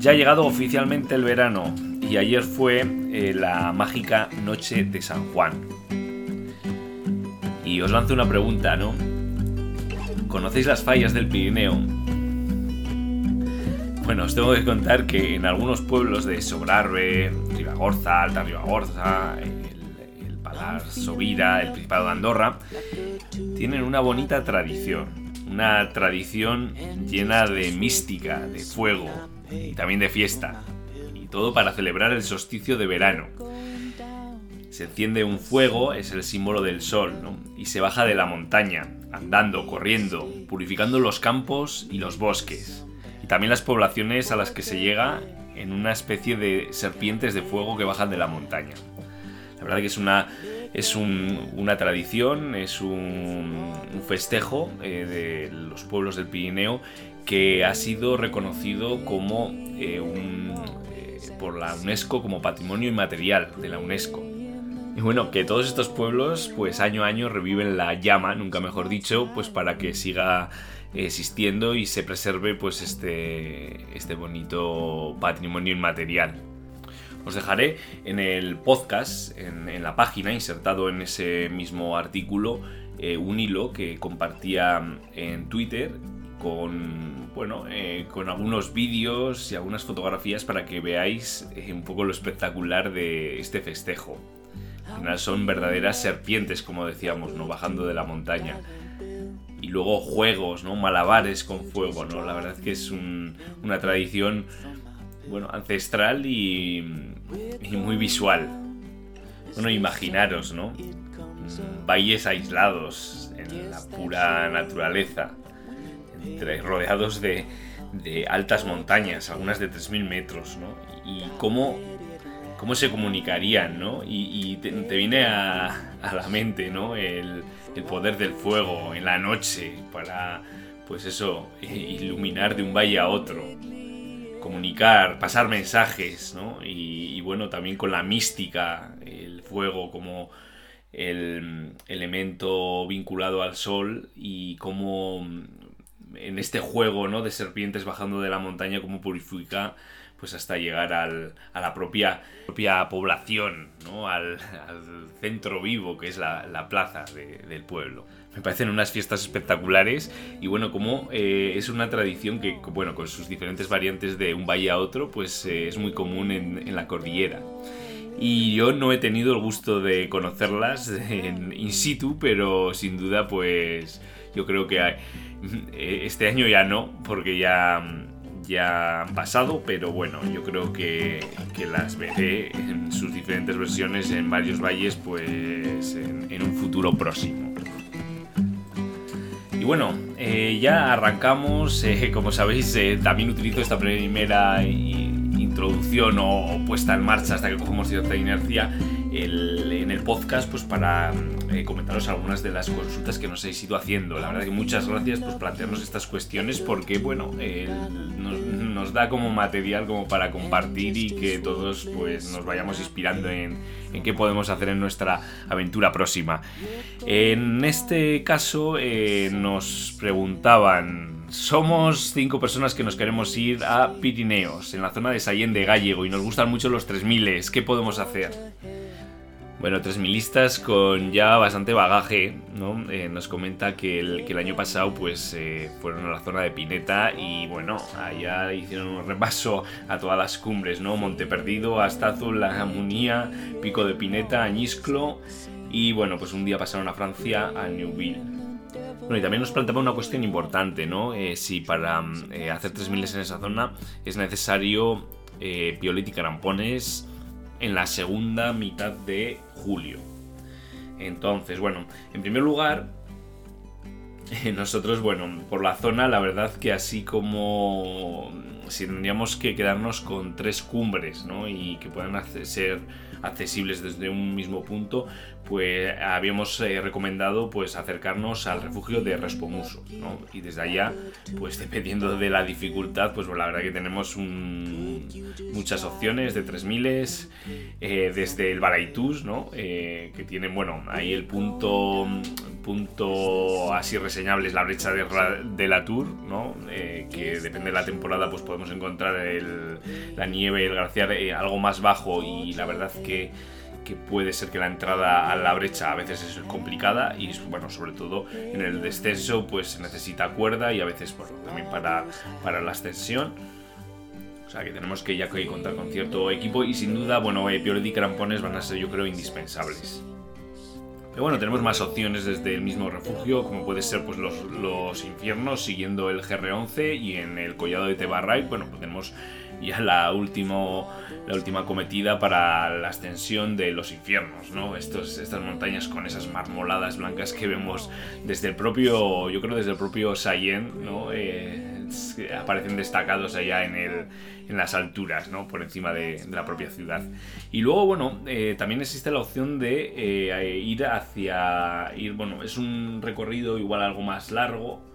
Ya ha llegado oficialmente el verano y ayer fue eh, la mágica noche de San Juan. Y os lanzo una pregunta, ¿no? ¿Conocéis las fallas del Pirineo? Bueno, os tengo que contar que en algunos pueblos de Sobrarbe, Ribagorza, Alta Ribagorza, el, el Palar Sobira, el Principado de Andorra, tienen una bonita tradición. Una tradición llena de mística, de fuego y también de fiesta. Y todo para celebrar el solsticio de verano. Se enciende un fuego, es el símbolo del sol. Y se baja de la montaña, andando, corriendo, purificando los campos y los bosques. Y también las poblaciones a las que se llega en una especie de serpientes de fuego que bajan de la montaña. La verdad que es una, es un- una tradición, es un, un festejo eh, de los pueblos del Pirineo que ha sido reconocido como eh, eh, por la UNESCO como Patrimonio Inmaterial de la UNESCO. Y bueno, que todos estos pueblos, pues año a año reviven la llama, nunca mejor dicho, pues para que siga existiendo y se preserve pues este, este bonito patrimonio inmaterial. Os dejaré en el podcast, en, en la página, insertado en ese mismo artículo, eh, un hilo que compartía en Twitter con, bueno, eh, con algunos vídeos y algunas fotografías para que veáis eh, un poco lo espectacular de este festejo. Al final son verdaderas serpientes, como decíamos, ¿no? Bajando de la montaña. Y luego juegos, ¿no? Malabares con fuego, ¿no? La verdad que es un- una tradición, bueno, ancestral y, y muy visual. Bueno, imaginaros, ¿no? Mm, Valles aislados en la pura naturaleza, rodeados de, altas montañas, algunas de 3.000 metros, ¿no? Y cómo, cómo se comunicarían, ¿no? Y, te, te viene a, la mente, ¿no? El, el poder del fuego en la noche para, pues eso, iluminar de un valle a otro comunicar, pasar mensajes, ¿no? Y, bueno, también con la mística, el fuego como el elemento vinculado al sol y cómo en este juego, ¿no? De serpientes bajando de la montaña, cómo purifica pues hasta llegar al- a la propia, propia población, ¿no? Al, al centro vivo que es la, la plaza de- del pueblo. Me parecen unas fiestas espectaculares y bueno, como eh, es una tradición que, bueno, con sus diferentes variantes de un valle a otro, pues eh, es muy común en, en la cordillera. Y yo no he tenido el gusto de conocerlas en in situ, pero sin duda, pues yo creo que hay- este año ya no, porque ya, ya han pasado, pero bueno, yo creo que, que las veré en sus diferentes versiones en varios valles, pues en, un futuro próximo. Y bueno, eh, ya arrancamos. eh, como sabéis, eh, también utilizo esta primera introducción o, puesta en marcha hasta que cogemos cierta inercia podcast pues para eh, comentaros algunas de las consultas que nos habéis ido haciendo. La verdad que muchas gracias por plantearnos estas cuestiones porque, bueno, nos, da como material como para compartir y que todos pues nos vayamos inspirando en, en qué podemos hacer en nuestra aventura próxima. En este caso eh, nos preguntaban, somos cinco personas que nos queremos ir a Pirineos, en la zona de Sallén de Gallego, y nos gustan mucho los 3000, ¿qué podemos hacer? Bueno, tres milistas con ya bastante bagaje, ¿no? Eh, nos comenta que el, que el, año pasado pues eh, fueron a la zona de Pineta y bueno, allá hicieron un repaso a todas las cumbres, ¿no? Monte Perdido, Azul, La Jamunía, Pico de Pineta, Añisclo y bueno, pues un día pasaron a Francia, a Neuville. Bueno, y también nos planteaba una cuestión importante, ¿no? Eh, si para eh, hacer 3.000 en esa zona es necesario eh, Piolet y Carampones en la segunda mitad de julio. Entonces, bueno, en primer lugar, nosotros, bueno, por la zona, la verdad que así como si tendríamos que quedarnos con tres cumbres, ¿no? Y que puedan ser accesibles desde un mismo punto, pues habíamos eh, recomendado pues acercarnos al refugio de Respomuso, ¿no? Y desde allá, pues dependiendo de la dificultad, pues la verdad que tenemos muchas opciones de 3000 eh, desde el Baraitus, ¿no? Eh, que tiene, bueno, ahí el punto punto así reseñable es la brecha de, la Tour, ¿no? que depende de la temporada, pues podemos encontrar la nieve, el glaciar algo más bajo y la verdad que que puede ser que la entrada a la brecha a veces es complicada y bueno, sobre todo en el descenso pues se necesita cuerda y a veces bueno, también para, para la ascensión. O sea que tenemos que ya que contar con cierto equipo y sin duda, bueno, eh, y Crampones van a ser yo creo indispensables. Pero bueno, tenemos más opciones desde el mismo refugio, como puede ser pues los, los infiernos siguiendo el GR11 y en el collado de Tebarray, bueno, pues tenemos ya la, último, la última cometida para la ascensión de los infiernos, ¿no? Estos, estas montañas con esas marmoladas blancas que vemos desde el propio, yo creo desde el propio Sayen, ¿no? Eh, aparecen destacados allá en, el, en las alturas, ¿no? Por encima de, la propia ciudad. Y luego, bueno, eh, también existe la opción de eh, ir hacia, ir, bueno, es un recorrido igual algo más largo,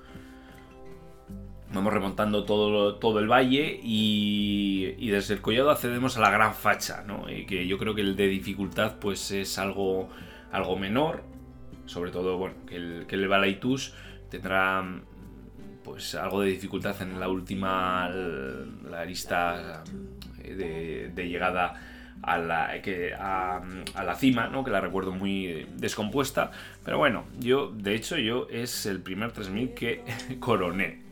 Vamos remontando todo, todo el valle y, desde el collado accedemos a la gran facha, ¿no? que yo creo que el de dificultad pues es algo, algo menor, sobre todo bueno, que el, que el Balaitus tendrá pues algo de dificultad en la última la arista de, llegada a la, que, a, la cima, ¿no? que la recuerdo muy descompuesta. Pero bueno, yo, de hecho, yo es el primer 3000 que coroné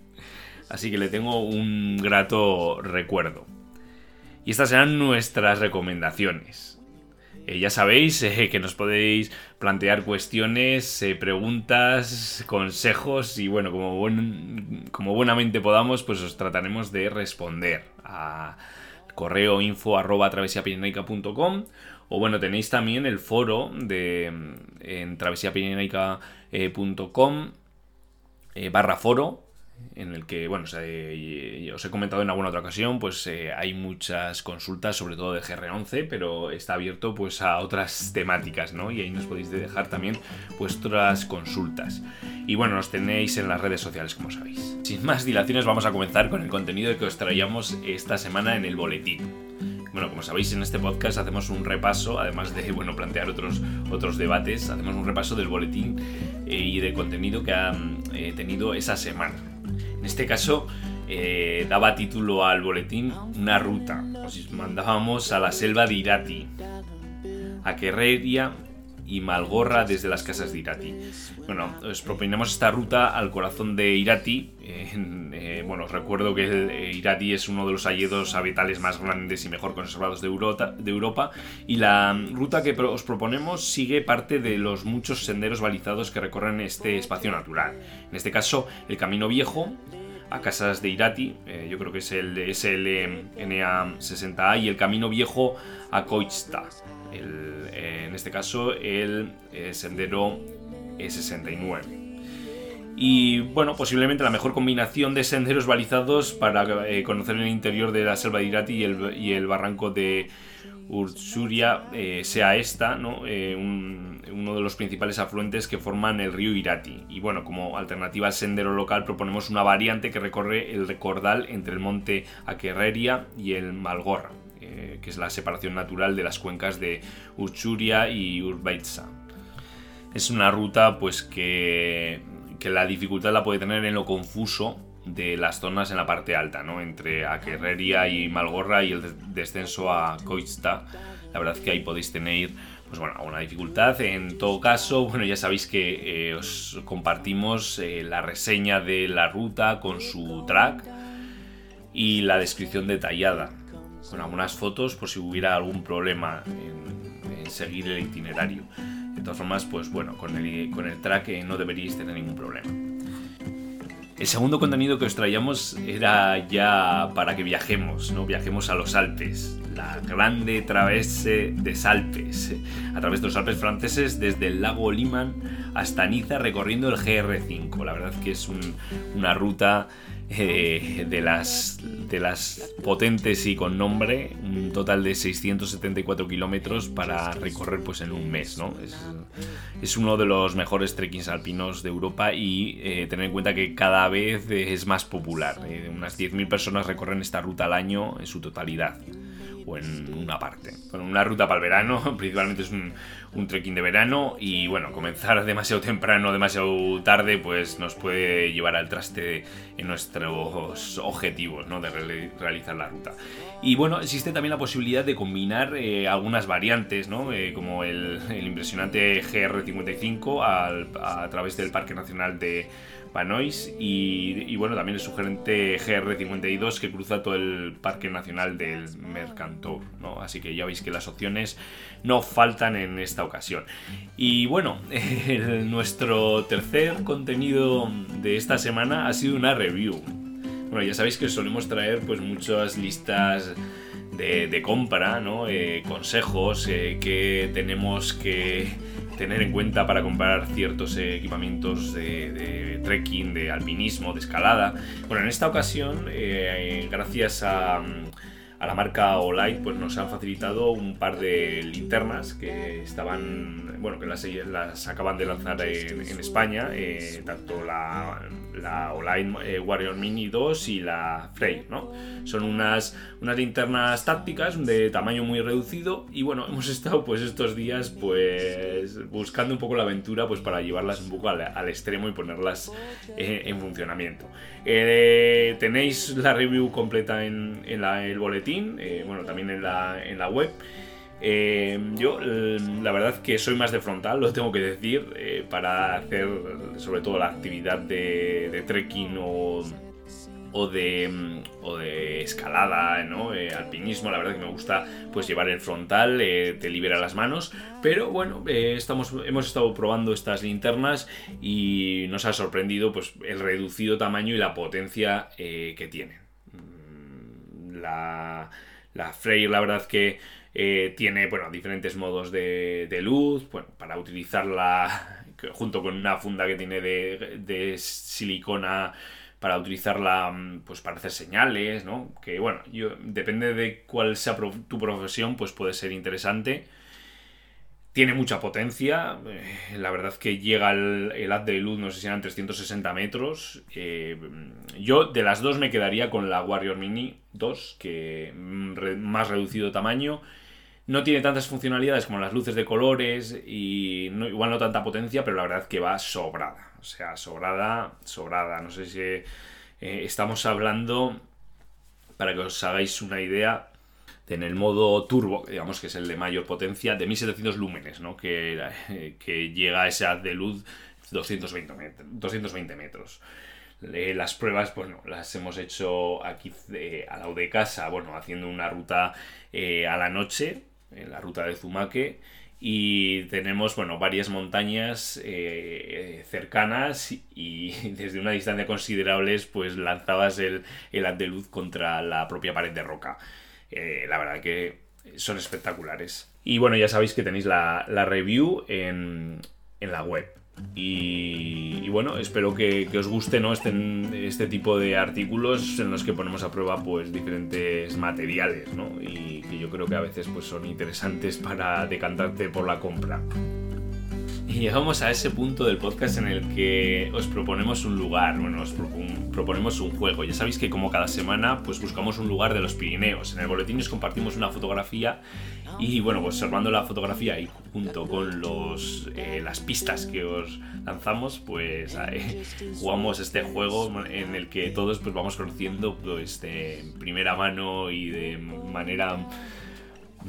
así que le tengo un grato recuerdo. Y estas serán nuestras recomendaciones. Eh, ya sabéis eh, que nos podéis plantear cuestiones, eh, preguntas, consejos y bueno, como, como buenamente podamos, pues os trataremos de responder a correo info arroba o bueno, tenéis también el foro de en travesiapirenaica.com barra foro en el que, bueno, os he comentado en alguna otra ocasión, pues eh, hay muchas consultas, sobre todo de GR11, pero está abierto pues a otras temáticas, ¿no? Y ahí nos podéis dejar también vuestras consultas. Y bueno, nos tenéis en las redes sociales, como sabéis. Sin más dilaciones, vamos a comenzar con el contenido que os traíamos esta semana en el boletín. Bueno, como sabéis, en este podcast hacemos un repaso, además de bueno, plantear otros, otros debates, hacemos un repaso del boletín eh, y de contenido que ha eh, tenido esa semana. En este caso, eh, daba título al boletín Una ruta. Os mandábamos a la selva de Irati, a Querreria y Malgorra desde las casas de Irati. Bueno, os proponemos esta ruta al corazón de Irati. Eh, bueno, os recuerdo que eh, Irati es uno de los hayedos habitales más grandes y mejor conservados de Europa, y la ruta que os proponemos sigue parte de los muchos senderos balizados que recorren este espacio natural. En este caso, el Camino Viejo, a casas de Irati, eh, yo creo que es el SLNA60A, y el Camino Viejo a Koitsta, eh, en este caso el eh, sendero E69. Y bueno, posiblemente la mejor combinación de senderos balizados para conocer el interior de la selva de Irati y el, y el barranco de Ursuria sea esta, ¿no? uno de los principales afluentes que forman el río Irati. Y bueno, como alternativa al sendero local proponemos una variante que recorre el recordal entre el monte Aquerreria y el Malgorra, que es la separación natural de las cuencas de Uchuria y Urbaitsa. Es una ruta pues que, la dificultad la puede tener en lo confuso de las zonas en la parte alta, ¿no? Entre Aquerreria y Malgorra y el descenso a Koitsta. La verdad es que ahí podéis tener pues bueno, una dificultad. En todo caso, bueno, ya sabéis que eh, os compartimos eh, la reseña de la ruta con su track y la descripción detallada, con algunas fotos por si hubiera algún problema en, seguir el itinerario. De todas formas, pues bueno, con el, con el track eh, no deberíais tener ningún problema. El segundo contenido que os traíamos era ya para que viajemos, ¿no? Viajemos a los Alpes, la grande travese de Alpes, a través de los Alpes franceses desde el lago Liman hasta Niza recorriendo el GR5. La verdad que es una ruta eh, de, las, de las potentes y con nombre, un total de 674 kilómetros para recorrer pues en un mes, ¿no? Es, uno de los mejores trekkings alpinos de Europa y eh, tener en cuenta que cada vez es más popular. Eh, unas 10.000 personas recorren esta ruta al año en su totalidad o en una parte. Bueno, una ruta para el verano, principalmente es un, un trekking de verano y bueno, comenzar demasiado temprano, demasiado tarde, pues nos puede llevar al traste en nuestros objetivos ¿no? de realizar la ruta. Y bueno, existe también la posibilidad de combinar eh, algunas variantes, ¿no? Eh, como el, impresionante GR55 a través del Parque Nacional de Panois y, bueno, también el sugerente GR52 que cruza todo el Parque Nacional del Mercantour, ¿no? Así que ya veis que las opciones no faltan en esta ocasión. Y bueno, nuestro tercer contenido de esta semana ha sido una review. Bueno, ya sabéis que solemos traer pues muchas listas de, compra, ¿no? Eh, consejos eh, que tenemos que tener en cuenta para comprar ciertos equipamientos de, trekking, de alpinismo, de escalada. Bueno, en esta ocasión, eh, gracias a, la marca Olight, pues nos han facilitado un par de linternas que estaban, bueno, que las, acaban de lanzar en, España, eh, tanto la, la Olight eh, Warrior Mini 2 y la Frey, ¿no? Son unas, unas linternas tácticas de tamaño muy reducido y bueno, hemos estado pues estos días pues buscando un poco la aventura pues para llevarlas un poco al, extremo y ponerlas eh, en funcionamiento. Eh, tenéis la review completa en, el boletín, bueno, también en la, en la web. Yo la verdad que soy más de frontal, lo tengo que decir, para hacer sobre todo la actividad de, trekking o o de, mm, o de escalada, ¿no? Eh, alpinismo, la verdad que me gusta pues llevar el frontal, eh, te libera las manos, pero bueno, eh, estamos, hemos estado probando estas linternas y nos ha sorprendido pues el reducido tamaño y la potencia que tienen. Mm, la, la Freyr, la verdad que tiene bueno, diferentes modos de, de luz, bueno, para utilizarla junto con una funda que tiene de, de silicona para utilizarla mm, pues para hacer señales, ¿no? Que bueno, yo, depende de cuál sea tu profesión, pues puede ser interesante. Tiene mucha potencia, eh, la verdad que llega el, el, haz de luz, no sé si eran 360 metros. Eh, yo de las dos me quedaría con la Warrior Mini 2, que mm, más reducido tamaño. No tiene tantas funcionalidades como las luces de colores y igual no tanta potencia, pero la verdad que va sobrada. O sea, sobrada, sobrada. No sé si eh, estamos hablando, para que os hagáis una idea, en el modo turbo, digamos que es el de mayor potencia, de 1700 lúmenes, ¿no? Que, eh, que llega a ese haz de luz 220 metros. 220 metros. las pruebas, bueno, las hemos hecho aquí al lado de casa, bueno, haciendo una ruta eh, a la noche, en la ruta de Zumaque y tenemos bueno varias montañas eh, cercanas y desde una distancia considerable pues lanzabas el, el luz contra la propia pared de roca. Eh, la verdad que son espectaculares. Y bueno ya sabéis que tenéis la, la review en, en la web y, bueno, espero que, os guste este, este, tipo de artículos en los que ponemos a prueba pues diferentes materiales ¿no? y que yo creo que a veces pues, son interesantes para decantarte por la compra. Y llegamos a ese punto del podcast en el que os proponemos un lugar, bueno, os proponemos un juego. Ya sabéis que como cada semana, pues buscamos un lugar de los Pirineos. En el boletín os compartimos una fotografía y bueno, pues observando la fotografía y junto con los, eh, las pistas que os lanzamos, pues jugamos este juego en el que todos pues vamos conociendo pues de primera mano y de manera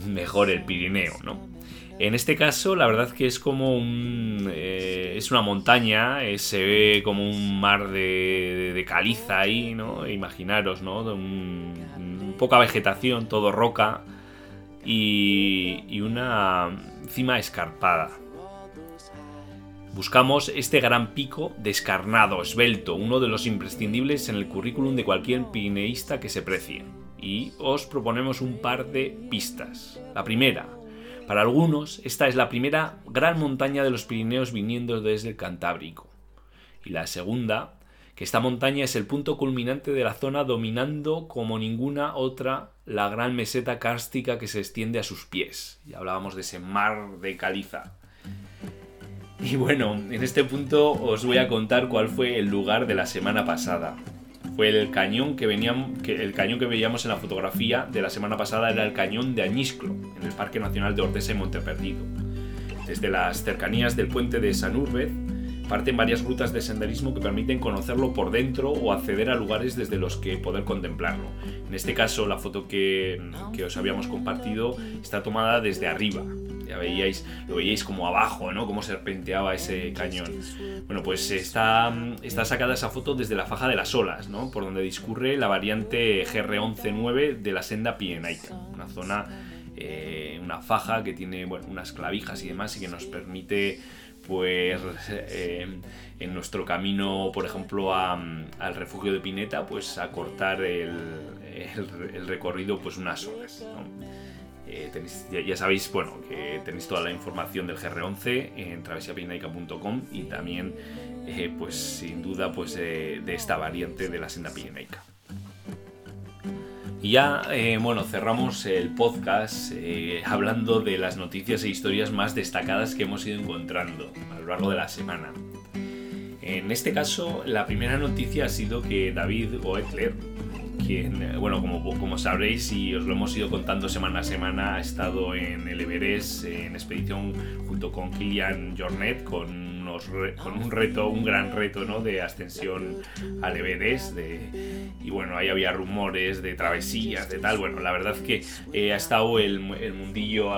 mejor el Pirineo, ¿no? En este caso, la verdad que es como un. eh, es una montaña, eh, se ve como un mar de, de caliza ahí, ¿no? Imaginaros, ¿no? Un- poca vegetación, todo roca y, y una cima escarpada. Buscamos este gran pico descarnado, esbelto, uno de los imprescindibles en el currículum de cualquier pineísta que se precie. Y os proponemos un par de pistas. La primera, para algunos, esta es la primera gran montaña de los Pirineos viniendo desde el Cantábrico. Y la segunda, que esta montaña es el punto culminante de la zona dominando como ninguna otra la gran meseta kárstica que se extiende a sus pies. Ya hablábamos de ese mar de caliza. Y bueno, en este punto os voy a contar cuál fue el lugar de la semana pasada. Fue el cañón que veníamos, el cañón que veíamos en la fotografía de la semana pasada era el cañón de Añisclo, en el Parque Nacional de Ortesa y Monteperdido. Desde las cercanías del puente de Sanúrbez parten varias rutas de senderismo que permiten conocerlo por dentro o acceder a lugares desde los que poder contemplarlo. En este caso, la foto que os habíamos compartido está tomada desde arriba. Ya veíais, lo veíais como abajo, ¿no? Cómo serpenteaba ese cañón. Bueno, pues está, está sacada esa foto desde la faja de las olas, ¿no? Por donde discurre la variante GR119 de la senda Pirenaica. Una zona, eh, una faja que tiene unas clavijas y demás y que nos permite pues eh, en nuestro camino, por ejemplo, al refugio de Pineta, pues acortar el recorrido pues unas horas. ¿no? Eh, ya, sabéis, bueno, que tenéis toda la información del GR11 en travesiapinaica.com y también, eh, pues sin duda, pues de esta variante de la senda pirenaica. Y ya, eh, bueno, cerramos el podcast hablando de las noticias e historias más destacadas que hemos ido encontrando a lo largo de la semana. En este caso, la primera noticia ha sido que David Oetler, quien, eh, bueno, como, como sabréis y os lo hemos ido contando semana a semana, ha estado en el Everest en expedición junto con Kilian Jornet con, con un reto, un gran reto, ¿no? De ascensión al Everest. De, y bueno, ahí había rumores de travesías, de tal. Bueno, la verdad que eh, ha estado el, el mundillo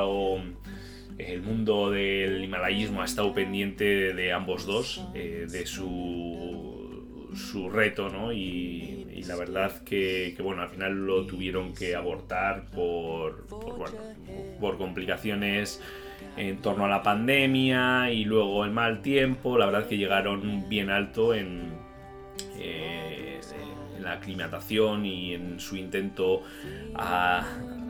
el mundo del himalayismo ha estado pendiente de, de ambos dos, eh, de su, su reto, ¿no? Y, la verdad que, bueno, al final lo tuvieron que abortar por, por, bueno, por complicaciones en torno a la pandemia y luego el mal tiempo. La verdad que llegaron bien alto en, eh, en la aclimatación y en su intento a,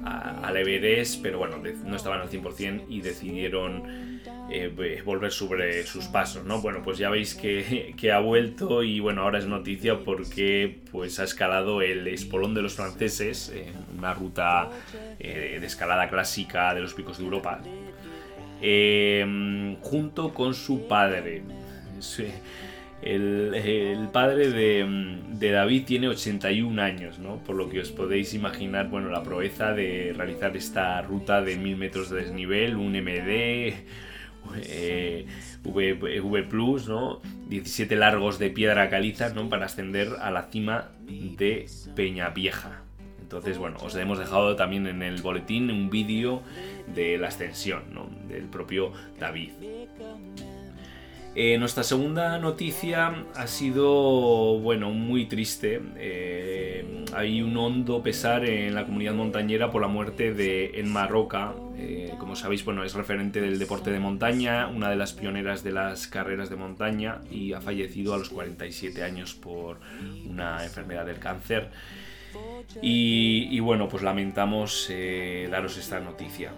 a- al Everest, pero bueno, no estaban al 100% y decidieron eh, ve- volver sobre sus pasos, ¿no? Bueno, pues ya veis que, ha vuelto y bueno, ahora es noticia porque pues ha escalado el espolón de los franceses, una ruta eh, de escalada clásica de los picos de Europa, eh, junto con su padre. El, padre de, de David tiene 81 años, ¿no? Por lo que os podéis imaginar, bueno, la proeza de realizar esta ruta de 1000 metros de desnivel, un MD, eh, v, V Plus, ¿no? 17 largos de piedra caliza, ¿no? Para ascender a la cima de Peña Vieja. Entonces, bueno, os hemos dejado también en el boletín un vídeo de la ascensión, ¿no? Del propio David. Eh, nuestra segunda noticia ha sido, bueno, muy triste. Eh, hay un hondo pesar en la comunidad montañera por la muerte de Enma Roca. Eh, como sabéis, bueno, es referente del deporte de montaña, una de las pioneras de las carreras de montaña y ha fallecido a los 47 años por una enfermedad del cáncer. Y, bueno, pues lamentamos daros esta noticia.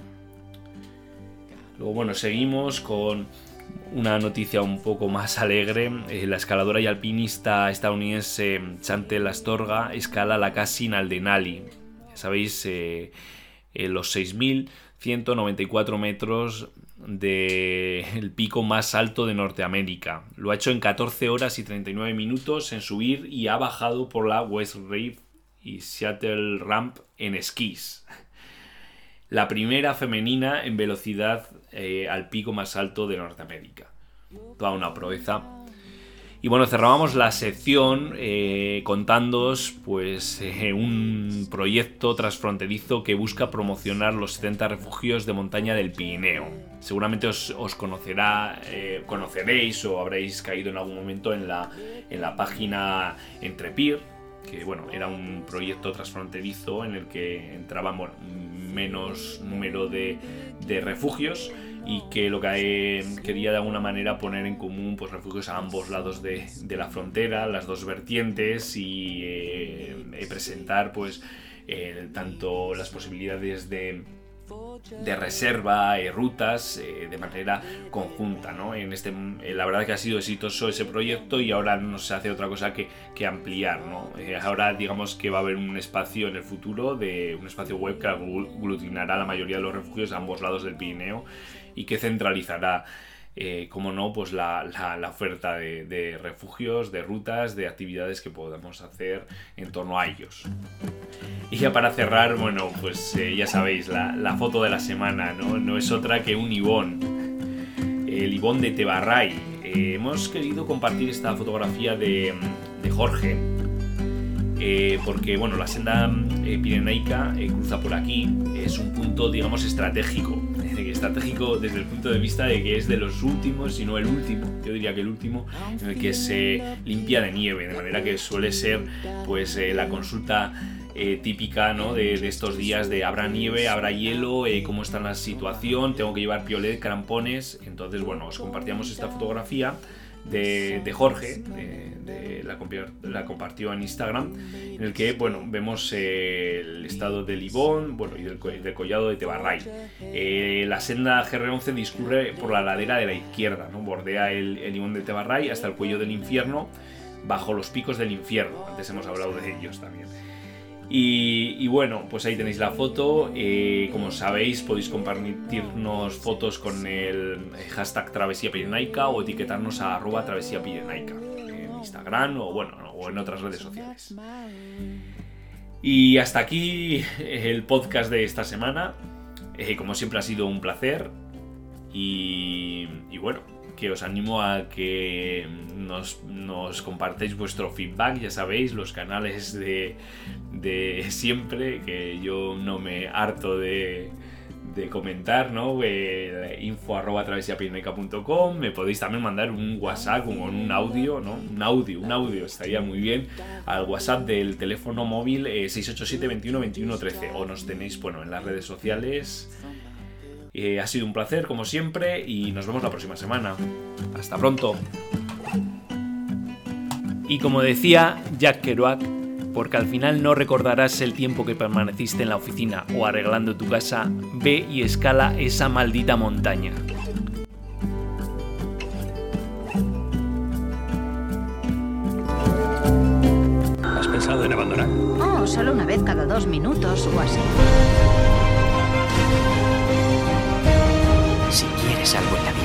Luego, bueno, seguimos con una noticia un poco más alegre. Eh, la escaladora y alpinista estadounidense Chantel Astorga escala la Cassin al Denali. Ya sabéis, eh, eh, los 6.194 metros del pico más alto de Norteamérica. Lo ha hecho en 14 horas y 39 minutos en subir y ha bajado por la West Reef y Seattle Ramp en esquís. La primera femenina en velocidad eh, al pico más alto de Norteamérica. Toda una proeza. Y bueno, cerrábamos la sección eh, contándoos pues, eh, un proyecto transfronterizo que busca promocionar los 70 refugios de montaña del Pirineo. Seguramente os, conocerá, eh, conoceréis o habréis caído en algún momento en la, en la página Entrepir, que bueno, era un proyecto transfronterizo en el que entraban menos número de, refugios y que lo que quería de alguna manera poner en común pues refugios a ambos lados de, la frontera, las dos vertientes y eh, presentar pues eh, tanto las posibilidades de, de reserva y rutas eh, de manera conjunta. ¿no? En este, la verdad que ha sido exitoso ese proyecto y ahora no se hace otra cosa que, que ampliar. ¿no? ahora digamos que va a haber un espacio en el futuro, de un espacio web que aglutinará la mayoría de los refugios a ambos lados del Pirineo y que centralizará, eh, como no, pues la, oferta de, refugios, de rutas, de actividades que podamos hacer en torno a ellos. Y ya para cerrar, bueno, pues eh, ya sabéis, la, foto de la semana, ¿no? No es otra que un Ibón, el Ibón de Tebarray. Eh, hemos querido compartir esta fotografía de, de Jorge, porque bueno, la senda pirenaica cruza por aquí, es un punto, digamos, estratégico estratégico desde el punto de vista de que es de los últimos, si no el último, yo diría que el último, en el que se limpia de nieve, de manera que suele ser pues eh, la consulta eh, típica ¿no? de, estos días de habrá nieve, habrá hielo, eh, cómo está la situación, tengo que llevar piolet, crampones, entonces bueno, os compartíamos esta fotografía de, Jorge, de, la, compartió en Instagram, en el que bueno, vemos eh, el estado de Libón bueno, y del, collado de Tebarray. Eh, la senda GR11 discurre por la ladera de la izquierda, ¿no? bordea el, el Libón de Tebarray hasta el cuello del infierno, bajo los picos del infierno. Antes hemos hablado de ellos también. Y, bueno, pues ahí tenéis la foto. Eh, como sabéis, podéis compartirnos fotos con el hashtag Travesía Pirenaica o etiquetarnos a arroba Travesía en Instagram o bueno, o en otras redes sociales. Y hasta aquí el podcast de esta semana. Eh, como siempre ha sido un placer. y bueno, que os animo a que nos, nos compartáis vuestro feedback, ya sabéis, los canales de, de siempre, que yo no me harto de, comentar, ¿no? Eh, info arroba me podéis también mandar un WhatsApp con un audio, ¿no? Un audio, un audio, estaría muy bien, al WhatsApp del teléfono móvil 687 21 21 13 o nos tenéis, bueno, en las redes sociales eh, ha sido un placer, como siempre, y nos vemos la próxima semana. Hasta pronto. Y como decía Jack Kerouac, porque al final no recordarás el tiempo que permaneciste en la oficina o arreglando tu casa, ve y escala esa maldita montaña. ¿Has pensado en abandonar? Oh, solo una vez cada dos minutos o así. algo en la.